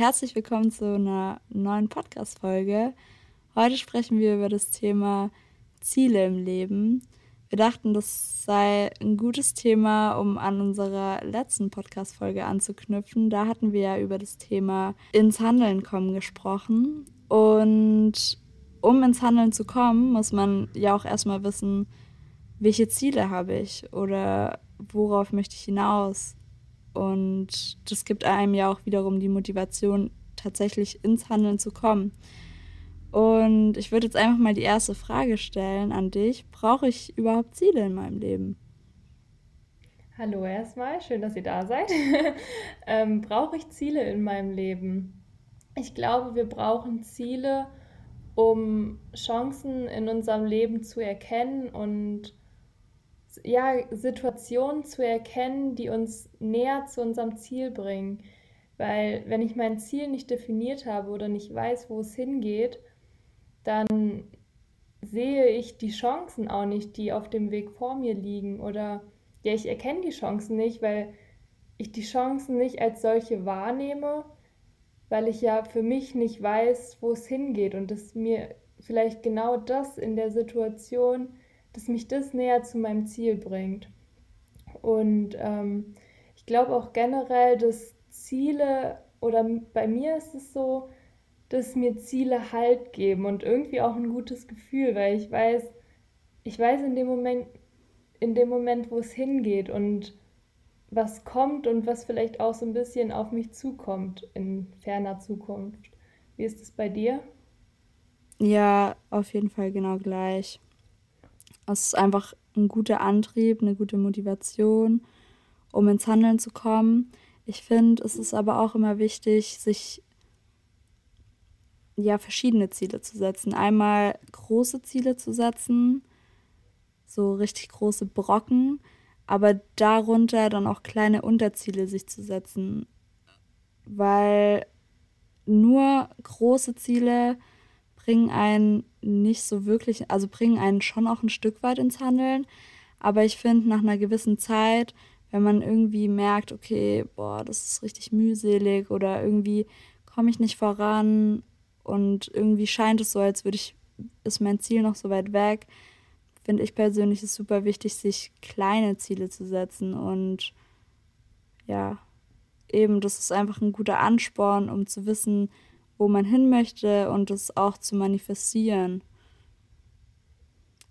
herzlich willkommen zu einer neuen Podcast-Folge. Heute sprechen wir über das Thema Ziele im Leben. Wir dachten, das sei ein gutes Thema, um an unserer letzten Podcast-Folge anzuknüpfen. Da hatten wir ja über das Thema ins Handeln kommen gesprochen. Und um ins Handeln zu kommen, muss man ja auch erstmal wissen, welche Ziele habe ich oder worauf möchte ich hinaus. Und das gibt einem ja auch wiederum die Motivation, tatsächlich ins Handeln zu kommen. Und ich würde jetzt einfach mal die erste Frage stellen an dich. Brauche ich überhaupt Ziele in meinem Leben? Hallo erstmal, schön, dass ihr da seid. ähm, brauche ich Ziele in meinem Leben? Ich glaube, wir brauchen Ziele, um Chancen in unserem Leben zu erkennen und ja, Situationen zu erkennen, die uns näher zu unserem Ziel bringen. Weil wenn ich mein Ziel nicht definiert habe oder nicht weiß, wo es hingeht, dann sehe ich die Chancen auch nicht, die auf dem Weg vor mir liegen. Oder ja, ich erkenne die Chancen nicht, weil ich die Chancen nicht als solche wahrnehme, weil ich ja für mich nicht weiß, wo es hingeht und dass mir vielleicht genau das in der Situation dass mich das näher zu meinem Ziel bringt. Und ähm, ich glaube auch generell, dass Ziele, oder bei mir ist es so, dass mir Ziele Halt geben und irgendwie auch ein gutes Gefühl, weil ich weiß, ich weiß in dem Moment, in dem Moment, wo es hingeht und was kommt und was vielleicht auch so ein bisschen auf mich zukommt in ferner Zukunft. Wie ist es bei dir? Ja, auf jeden Fall genau gleich. Es ist einfach ein guter Antrieb, eine gute Motivation, um ins Handeln zu kommen. Ich finde, es ist aber auch immer wichtig, sich ja verschiedene Ziele zu setzen. Einmal große Ziele zu setzen, so richtig große Brocken, aber darunter dann auch kleine Unterziele sich zu setzen, weil nur große Ziele bringen einen nicht so wirklich, also bringen einen schon auch ein Stück weit ins Handeln. Aber ich finde, nach einer gewissen Zeit, wenn man irgendwie merkt, okay, boah, das ist richtig mühselig oder irgendwie komme ich nicht voran und irgendwie scheint es so, als würde ich, ist mein Ziel noch so weit weg, finde ich persönlich es super wichtig, sich kleine Ziele zu setzen und ja, eben, das ist einfach ein guter Ansporn, um zu wissen, wo man hin möchte und es auch zu manifestieren.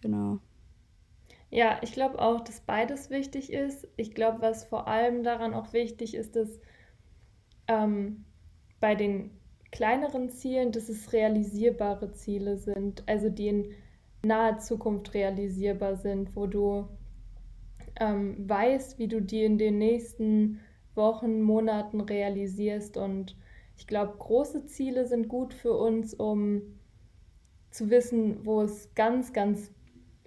Genau. Ja, ich glaube auch, dass beides wichtig ist. Ich glaube, was vor allem daran auch wichtig ist, dass ähm, bei den kleineren Zielen, dass es realisierbare Ziele sind, also die in naher Zukunft realisierbar sind, wo du ähm, weißt, wie du die in den nächsten Wochen, Monaten realisierst und ich glaube, große Ziele sind gut für uns, um zu wissen, wo es ganz, ganz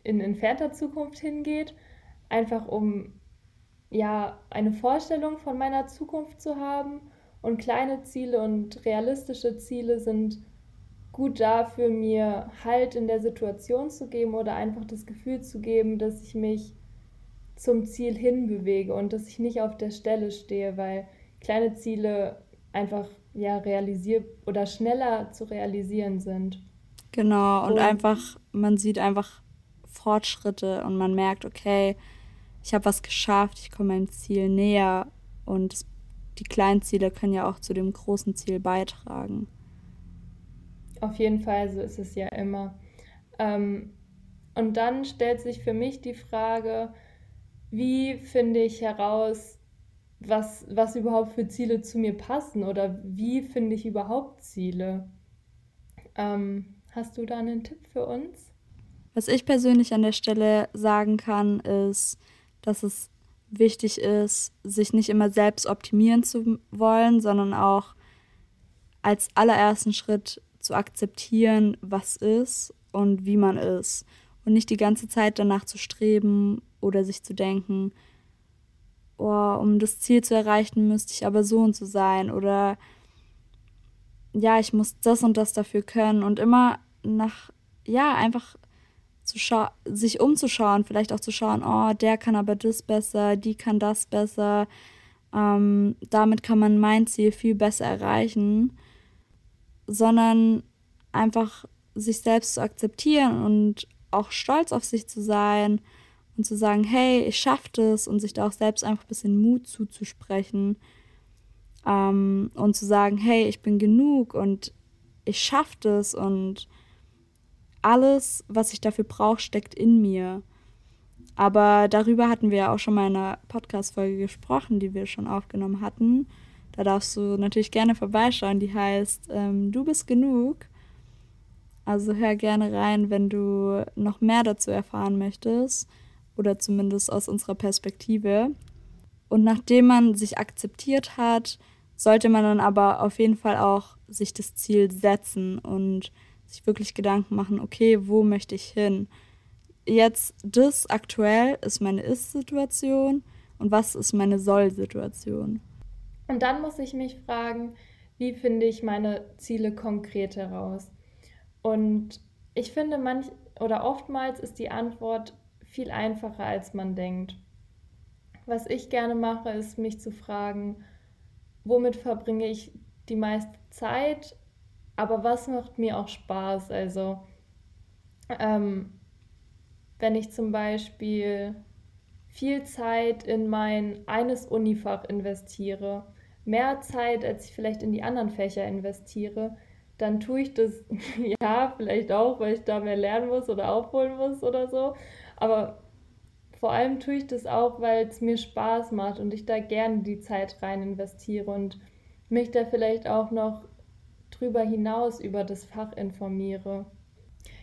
in entfernter Zukunft hingeht. Einfach um ja eine Vorstellung von meiner Zukunft zu haben. Und kleine Ziele und realistische Ziele sind gut dafür, mir Halt in der Situation zu geben oder einfach das Gefühl zu geben, dass ich mich zum Ziel hinbewege und dass ich nicht auf der Stelle stehe, weil kleine Ziele einfach ja realisier oder schneller zu realisieren sind. Genau, und, und einfach, man sieht einfach Fortschritte und man merkt, okay, ich habe was geschafft, ich komme meinem Ziel näher und die kleinen Ziele können ja auch zu dem großen Ziel beitragen. Auf jeden Fall, so ist es ja immer. Ähm, und dann stellt sich für mich die Frage, wie finde ich heraus, was, was überhaupt für Ziele zu mir passen oder wie finde ich überhaupt Ziele. Ähm, hast du da einen Tipp für uns? Was ich persönlich an der Stelle sagen kann, ist, dass es wichtig ist, sich nicht immer selbst optimieren zu wollen, sondern auch als allerersten Schritt zu akzeptieren, was ist und wie man ist. Und nicht die ganze Zeit danach zu streben oder sich zu denken, oh, um das Ziel zu erreichen, müsste ich aber so und so sein oder ja, ich muss das und das dafür können und immer nach, ja, einfach zu sich umzuschauen, vielleicht auch zu schauen, oh, der kann aber das besser, die kann das besser, ähm, damit kann man mein Ziel viel besser erreichen, sondern einfach sich selbst zu akzeptieren und auch stolz auf sich zu sein und zu sagen, hey, ich schaffe das und sich da auch selbst einfach ein bisschen Mut zuzusprechen ähm, und zu sagen, hey, ich bin genug und ich schaffe das und alles, was ich dafür brauche, steckt in mir. Aber darüber hatten wir ja auch schon mal in einer Podcast-Folge gesprochen, die wir schon aufgenommen hatten. Da darfst du natürlich gerne vorbeischauen. Die heißt ähm, Du bist genug. Also hör gerne rein, wenn du noch mehr dazu erfahren möchtest oder zumindest aus unserer Perspektive. Und nachdem man sich akzeptiert hat, sollte man dann aber auf jeden Fall auch sich das Ziel setzen und sich wirklich Gedanken machen, okay, wo möchte ich hin? Jetzt, das aktuell ist meine Ist-Situation und was ist meine Soll-Situation? Und dann muss ich mich fragen, wie finde ich meine Ziele konkret heraus? Und ich finde, manch oder oftmals ist die Antwort viel einfacher, als man denkt. Was ich gerne mache, ist mich zu fragen, womit verbringe ich die meiste Zeit, aber was macht mir auch Spaß? Also, ähm, wenn ich zum Beispiel viel Zeit in mein eines Unifach investiere, mehr Zeit, als ich vielleicht in die anderen Fächer investiere, dann tue ich das, ja, vielleicht auch, weil ich da mehr lernen muss oder aufholen muss oder so. Aber vor allem tue ich das auch, weil es mir Spaß macht und ich da gerne die Zeit rein investiere und mich da vielleicht auch noch drüber hinaus über das Fach informiere.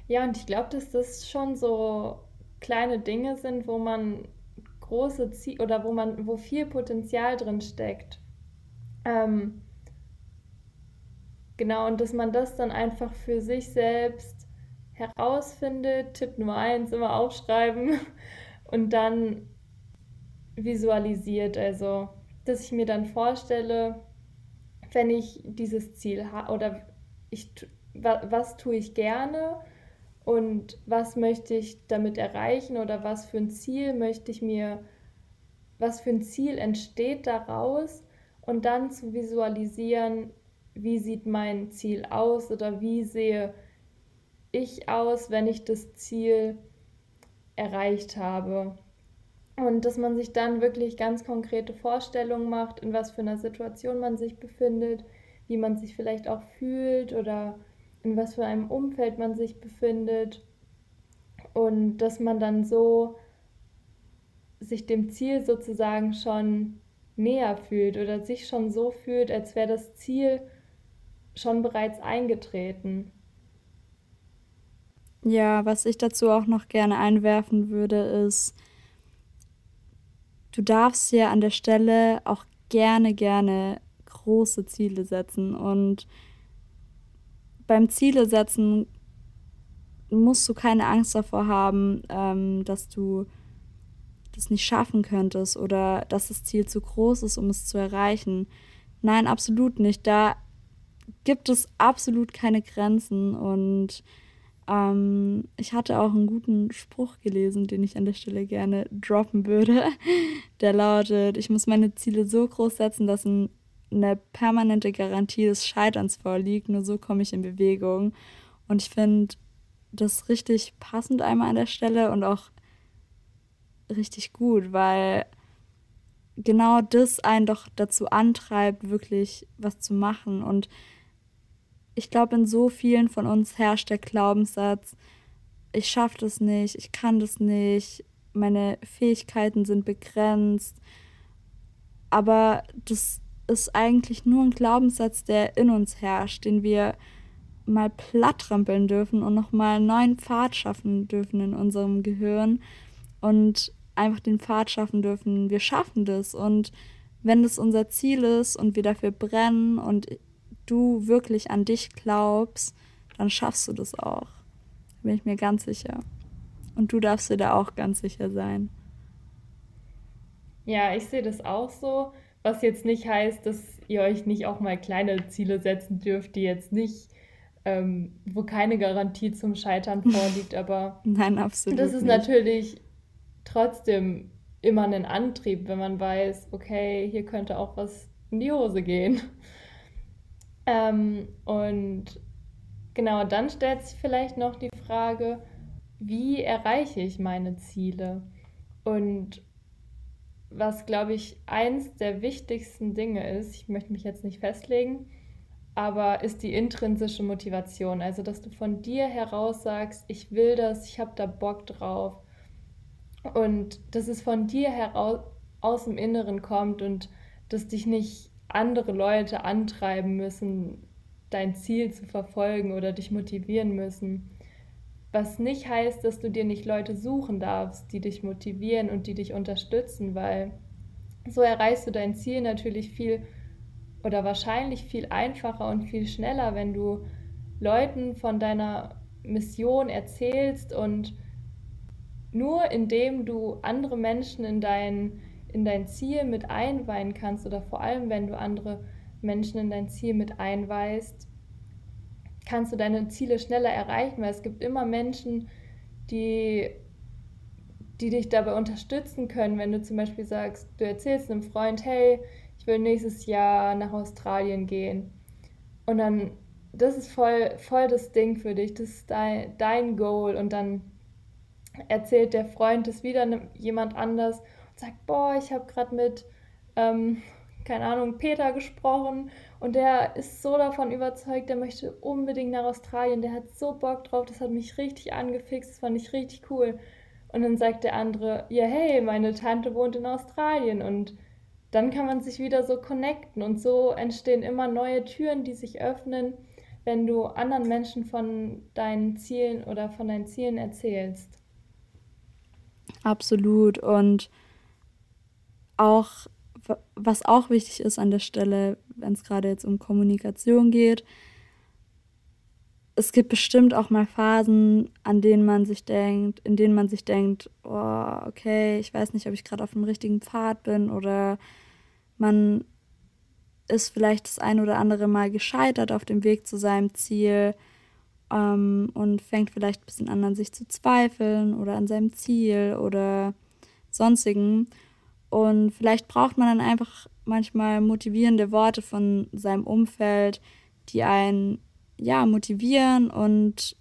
Ja, und ich glaube, dass das schon so kleine Dinge sind, wo man große Ziele oder wo man, wo viel Potenzial drin steckt. Ähm, Genau, und dass man das dann einfach für sich selbst herausfindet. Tipp Nummer eins, immer aufschreiben und dann visualisiert. Also, dass ich mir dann vorstelle, wenn ich dieses Ziel habe oder ich, was, tue ich gerne und was möchte ich damit erreichen oder was für ein Ziel möchte ich mir, was für ein Ziel entsteht daraus und dann zu visualisieren, wie sieht mein Ziel aus oder wie sehe ich aus, wenn ich das Ziel erreicht habe. Und dass man sich dann wirklich ganz konkrete Vorstellungen macht, in was für einer Situation man sich befindet, wie man sich vielleicht auch fühlt oder in was für einem Umfeld man sich befindet. Und dass man dann so sich dem Ziel sozusagen schon näher fühlt oder sich schon so fühlt, als wäre das Ziel schon bereits eingetreten. Ja, was ich dazu auch noch gerne einwerfen würde, ist, du darfst ja an der Stelle auch gerne, gerne große Ziele setzen. Und beim Ziele setzen musst du keine Angst davor haben, ähm, dass du das nicht schaffen könntest oder dass das Ziel zu groß ist, um es zu erreichen. Nein, absolut nicht. Da gibt es absolut keine Grenzen und ähm, ich hatte auch einen guten Spruch gelesen, den ich an der Stelle gerne droppen würde. Der lautet, ich muss meine Ziele so groß setzen, dass ein, eine permanente Garantie des Scheiterns vorliegt. Nur so komme ich in Bewegung. Und ich finde das richtig passend einmal an der Stelle und auch richtig gut, weil genau das einen doch dazu antreibt, wirklich was zu machen. Und ich glaube, in so vielen von uns herrscht der Glaubenssatz, ich schaffe das nicht, ich kann das nicht, meine Fähigkeiten sind begrenzt. Aber das ist eigentlich nur ein Glaubenssatz, der in uns herrscht, den wir mal plattrampeln dürfen und nochmal einen neuen Pfad schaffen dürfen in unserem Gehirn und einfach den Pfad schaffen dürfen. Wir schaffen das und wenn das unser Ziel ist und wir dafür brennen und du wirklich an dich glaubst, dann schaffst du das auch. Bin ich mir ganz sicher. Und du darfst dir da auch ganz sicher sein. Ja, ich sehe das auch so, was jetzt nicht heißt, dass ihr euch nicht auch mal kleine Ziele setzen dürft, die jetzt nicht, ähm, wo keine Garantie zum Scheitern vorliegt, aber Nein, absolut. Das ist nicht. natürlich trotzdem immer einen Antrieb, wenn man weiß, okay, hier könnte auch was in die Hose gehen. Ähm, und genau, dann stellt sich vielleicht noch die Frage, wie erreiche ich meine Ziele? Und was, glaube ich, eins der wichtigsten Dinge ist, ich möchte mich jetzt nicht festlegen, aber ist die intrinsische Motivation. Also, dass du von dir heraus sagst, ich will das, ich habe da Bock drauf. Und dass es von dir heraus aus dem Inneren kommt und dass dich nicht andere Leute antreiben müssen, dein Ziel zu verfolgen oder dich motivieren müssen. Was nicht heißt, dass du dir nicht Leute suchen darfst, die dich motivieren und die dich unterstützen, weil so erreichst du dein Ziel natürlich viel oder wahrscheinlich viel einfacher und viel schneller, wenn du Leuten von deiner Mission erzählst und nur indem du andere Menschen in dein, in dein Ziel mit einweihen kannst oder vor allem, wenn du andere Menschen in dein Ziel mit einweist, kannst du deine Ziele schneller erreichen, weil es gibt immer Menschen, die, die dich dabei unterstützen können, wenn du zum Beispiel sagst, du erzählst einem Freund, hey, ich will nächstes Jahr nach Australien gehen. Und dann, das ist voll, voll das Ding für dich, das ist dein, dein Goal. Und dann erzählt der Freund es wieder jemand anders und sagt, boah, ich habe gerade mit, ähm, keine Ahnung, Peter gesprochen und der ist so davon überzeugt, der möchte unbedingt nach Australien, der hat so Bock drauf, das hat mich richtig angefixt, das fand ich richtig cool. Und dann sagt der andere, ja, hey, meine Tante wohnt in Australien und dann kann man sich wieder so connecten und so entstehen immer neue Türen, die sich öffnen, wenn du anderen Menschen von deinen Zielen oder von deinen Zielen erzählst. Absolut. Und auch, was auch wichtig ist an der Stelle, wenn es gerade jetzt um Kommunikation geht, es gibt bestimmt auch mal Phasen, an denen man sich denkt, in denen man sich denkt, oh, okay, ich weiß nicht, ob ich gerade auf dem richtigen Pfad bin oder man ist vielleicht das ein oder andere Mal gescheitert auf dem Weg zu seinem Ziel ähm, und fängt vielleicht ein bisschen an, an sich zu zweifeln oder an seinem Ziel oder sonstigen. Und vielleicht braucht man dann einfach manchmal motivierende Worte von seinem Umfeld, die einen ja motivieren und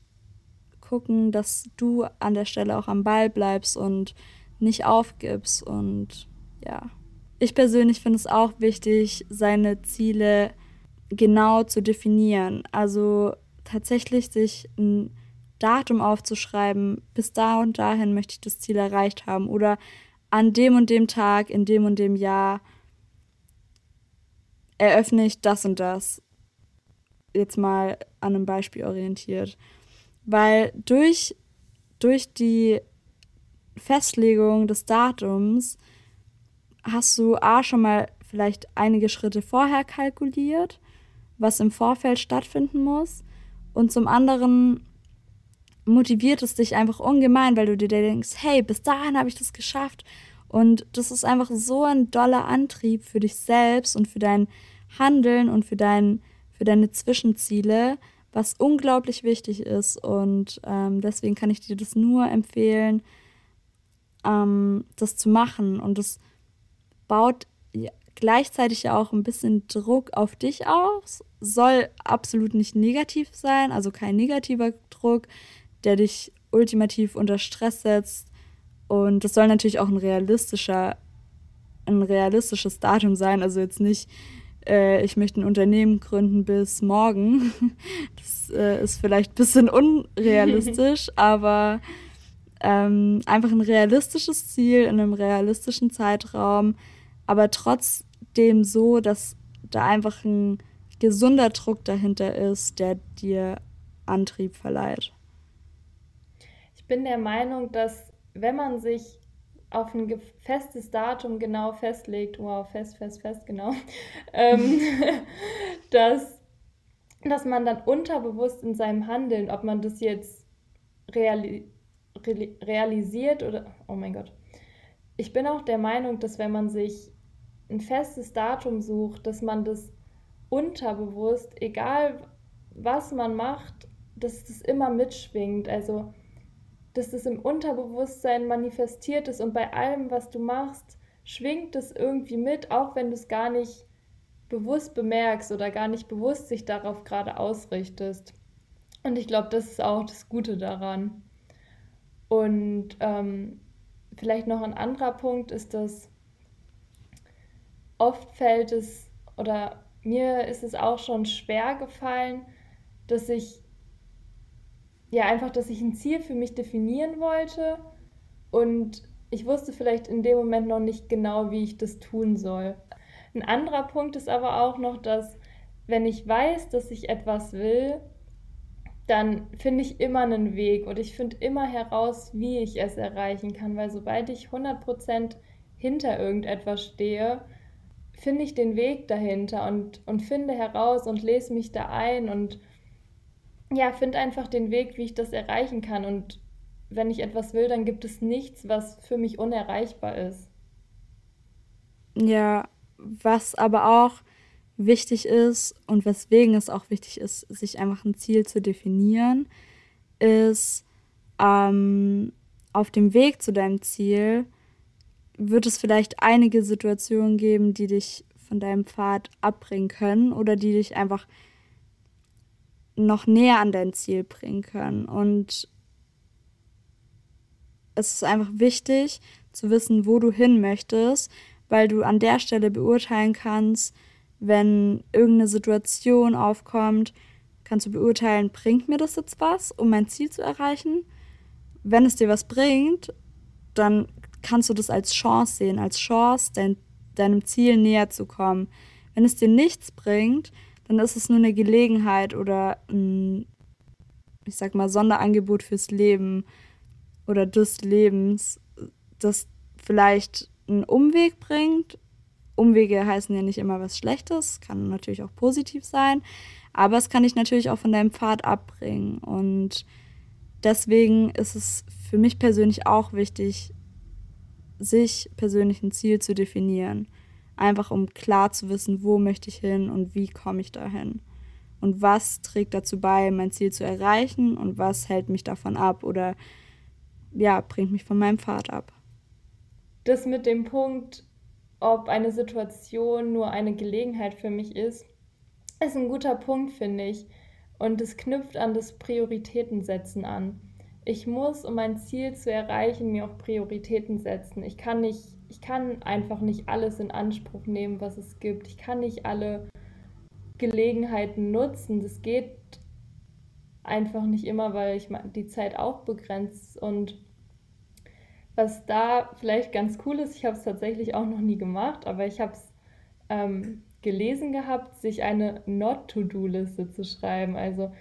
gucken, dass du an der Stelle auch am Ball bleibst und nicht aufgibst und ja ich persönlich finde es auch wichtig, seine Ziele genau zu definieren. Also tatsächlich sich ein Datum aufzuschreiben, bis da und dahin möchte ich das Ziel erreicht haben oder an dem und dem Tag, in dem und dem Jahr eröffne ich das und das. Jetzt mal an einem Beispiel orientiert. Weil durch, durch die Festlegung des Datums hast du A schon mal vielleicht einige Schritte vorher kalkuliert, was im Vorfeld stattfinden muss. Und zum anderen motiviert es dich einfach ungemein, weil du dir denkst, hey, bis dahin habe ich das geschafft. Und das ist einfach so ein doller Antrieb für dich selbst und für dein Handeln und für, dein, für deine Zwischenziele, was unglaublich wichtig ist. Und ähm, deswegen kann ich dir das nur empfehlen, ähm, das zu machen. Und das baut gleichzeitig ja auch ein bisschen Druck auf dich aus. Soll absolut nicht negativ sein, also kein negativer Druck, der dich ultimativ unter Stress setzt. Und das soll natürlich auch ein realistischer, ein realistisches Datum sein. Also jetzt nicht, äh, ich möchte ein Unternehmen gründen bis morgen. Das äh, ist vielleicht ein bisschen unrealistisch, aber ähm, einfach ein realistisches Ziel in einem realistischen Zeitraum, aber trotzdem so, dass da einfach ein gesunder Druck dahinter ist, der dir Antrieb verleiht. Ich bin der Meinung, dass wenn man sich auf ein festes Datum genau festlegt, wow, fest, fest, fest, genau, ähm, dass, dass man dann unterbewusst in seinem Handeln, ob man das jetzt reali realisiert oder, oh mein Gott, ich bin auch der Meinung, dass wenn man sich ein festes Datum sucht, dass man das unterbewusst, egal was man macht, dass das immer mitschwingt. Also dass das im Unterbewusstsein manifestiert ist und bei allem, was du machst, schwingt es irgendwie mit, auch wenn du es gar nicht bewusst bemerkst oder gar nicht bewusst sich darauf gerade ausrichtest. Und ich glaube, das ist auch das Gute daran. Und ähm, vielleicht noch ein anderer Punkt ist, dass oft fällt es oder mir ist es auch schon schwer gefallen, dass ich ja einfach, dass ich ein Ziel für mich definieren wollte und ich wusste vielleicht in dem Moment noch nicht genau, wie ich das tun soll. Ein anderer Punkt ist aber auch noch, dass wenn ich weiß, dass ich etwas will, dann finde ich immer einen Weg und ich finde immer heraus, wie ich es erreichen kann, weil sobald ich 100% hinter irgendetwas stehe, finde ich den Weg dahinter und, und finde heraus und lese mich da ein und ja, finde einfach den Weg, wie ich das erreichen kann. Und wenn ich etwas will, dann gibt es nichts, was für mich unerreichbar ist. Ja, was aber auch wichtig ist und weswegen es auch wichtig ist, sich einfach ein Ziel zu definieren, ist ähm, auf dem Weg zu deinem Ziel wird es vielleicht einige Situationen geben, die dich von deinem Pfad abbringen können oder die dich einfach noch näher an dein Ziel bringen können. Und es ist einfach wichtig zu wissen, wo du hin möchtest, weil du an der Stelle beurteilen kannst, wenn irgendeine Situation aufkommt, kannst du beurteilen, bringt mir das jetzt was, um mein Ziel zu erreichen? Wenn es dir was bringt, dann kannst du das als Chance sehen, als Chance, dein, deinem Ziel näher zu kommen. Wenn es dir nichts bringt, dann ist es nur eine Gelegenheit oder ein, ich sag mal, Sonderangebot fürs Leben oder des Lebens, das vielleicht einen Umweg bringt. Umwege heißen ja nicht immer was Schlechtes, kann natürlich auch positiv sein, aber es kann dich natürlich auch von deinem Pfad abbringen. Und deswegen ist es für mich persönlich auch wichtig, sich persönlich ein Ziel zu definieren. Einfach um klar zu wissen, wo möchte ich hin und wie komme ich dahin. Und was trägt dazu bei, mein Ziel zu erreichen und was hält mich davon ab oder ja, bringt mich von meinem Pfad ab. Das mit dem Punkt, ob eine Situation nur eine Gelegenheit für mich ist, ist ein guter Punkt, finde ich. Und es knüpft an das Prioritätensetzen an. Ich muss, um mein Ziel zu erreichen, mir auch Prioritäten setzen. Ich kann nicht ich kann einfach nicht alles in Anspruch nehmen, was es gibt. Ich kann nicht alle Gelegenheiten nutzen. Das geht einfach nicht immer, weil ich die Zeit auch begrenzt. Und was da vielleicht ganz cool ist, ich habe es tatsächlich auch noch nie gemacht, aber ich habe es ähm, gelesen gehabt, sich eine Not-To-Do-Liste zu schreiben. Also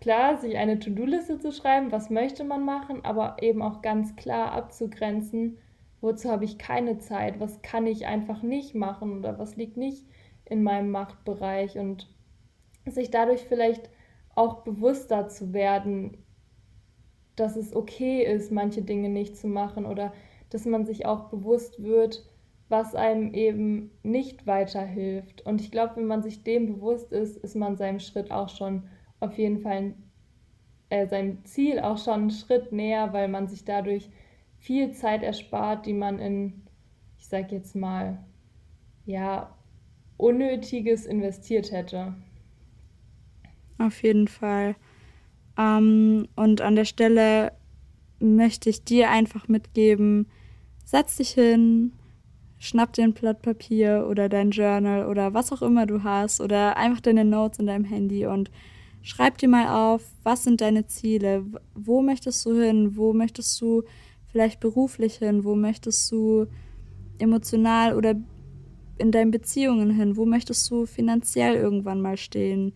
klar, sich eine To-Do-Liste zu schreiben, was möchte man machen, aber eben auch ganz klar abzugrenzen, wozu habe ich keine Zeit, was kann ich einfach nicht machen oder was liegt nicht in meinem Machtbereich und sich dadurch vielleicht auch bewusster zu werden, dass es okay ist, manche Dinge nicht zu machen oder dass man sich auch bewusst wird, was einem eben nicht weiterhilft. Und ich glaube, wenn man sich dem bewusst ist, ist man seinem Schritt auch schon auf jeden Fall, äh, seinem Ziel auch schon einen Schritt näher, weil man sich dadurch viel Zeit erspart, die man in, ich sag jetzt mal, ja, Unnötiges investiert hätte. Auf jeden Fall. Ähm, und an der Stelle möchte ich dir einfach mitgeben, setz dich hin, schnapp dir ein Blatt Papier oder dein Journal oder was auch immer du hast oder einfach deine Notes in deinem Handy und schreib dir mal auf, was sind deine Ziele, wo möchtest du hin, wo möchtest du vielleicht beruflich hin? Wo möchtest du emotional oder in deinen Beziehungen hin? Wo möchtest du finanziell irgendwann mal stehen?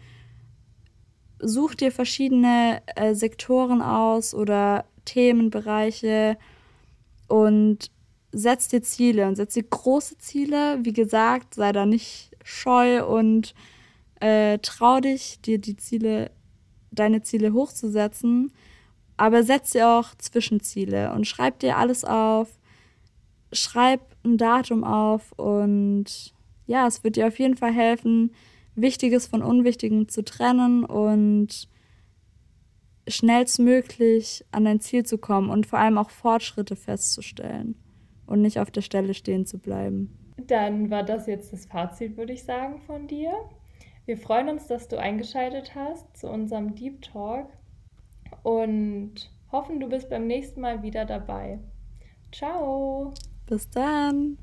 Such dir verschiedene äh, Sektoren aus oder Themenbereiche und setz dir Ziele und setz dir große Ziele. Wie gesagt, sei da nicht scheu und äh, trau dich, dir die Ziele, deine Ziele hochzusetzen aber setz dir auch Zwischenziele und schreib dir alles auf. Schreib ein Datum auf und ja, es wird dir auf jeden Fall helfen, Wichtiges von Unwichtigem zu trennen und schnellstmöglich an dein Ziel zu kommen und vor allem auch Fortschritte festzustellen und nicht auf der Stelle stehen zu bleiben. Dann war das jetzt das Fazit, würde ich sagen, von dir. Wir freuen uns, dass du eingeschaltet hast zu unserem Deep Talk und hoffen, du bist beim nächsten Mal wieder dabei. Ciao. Bis dann.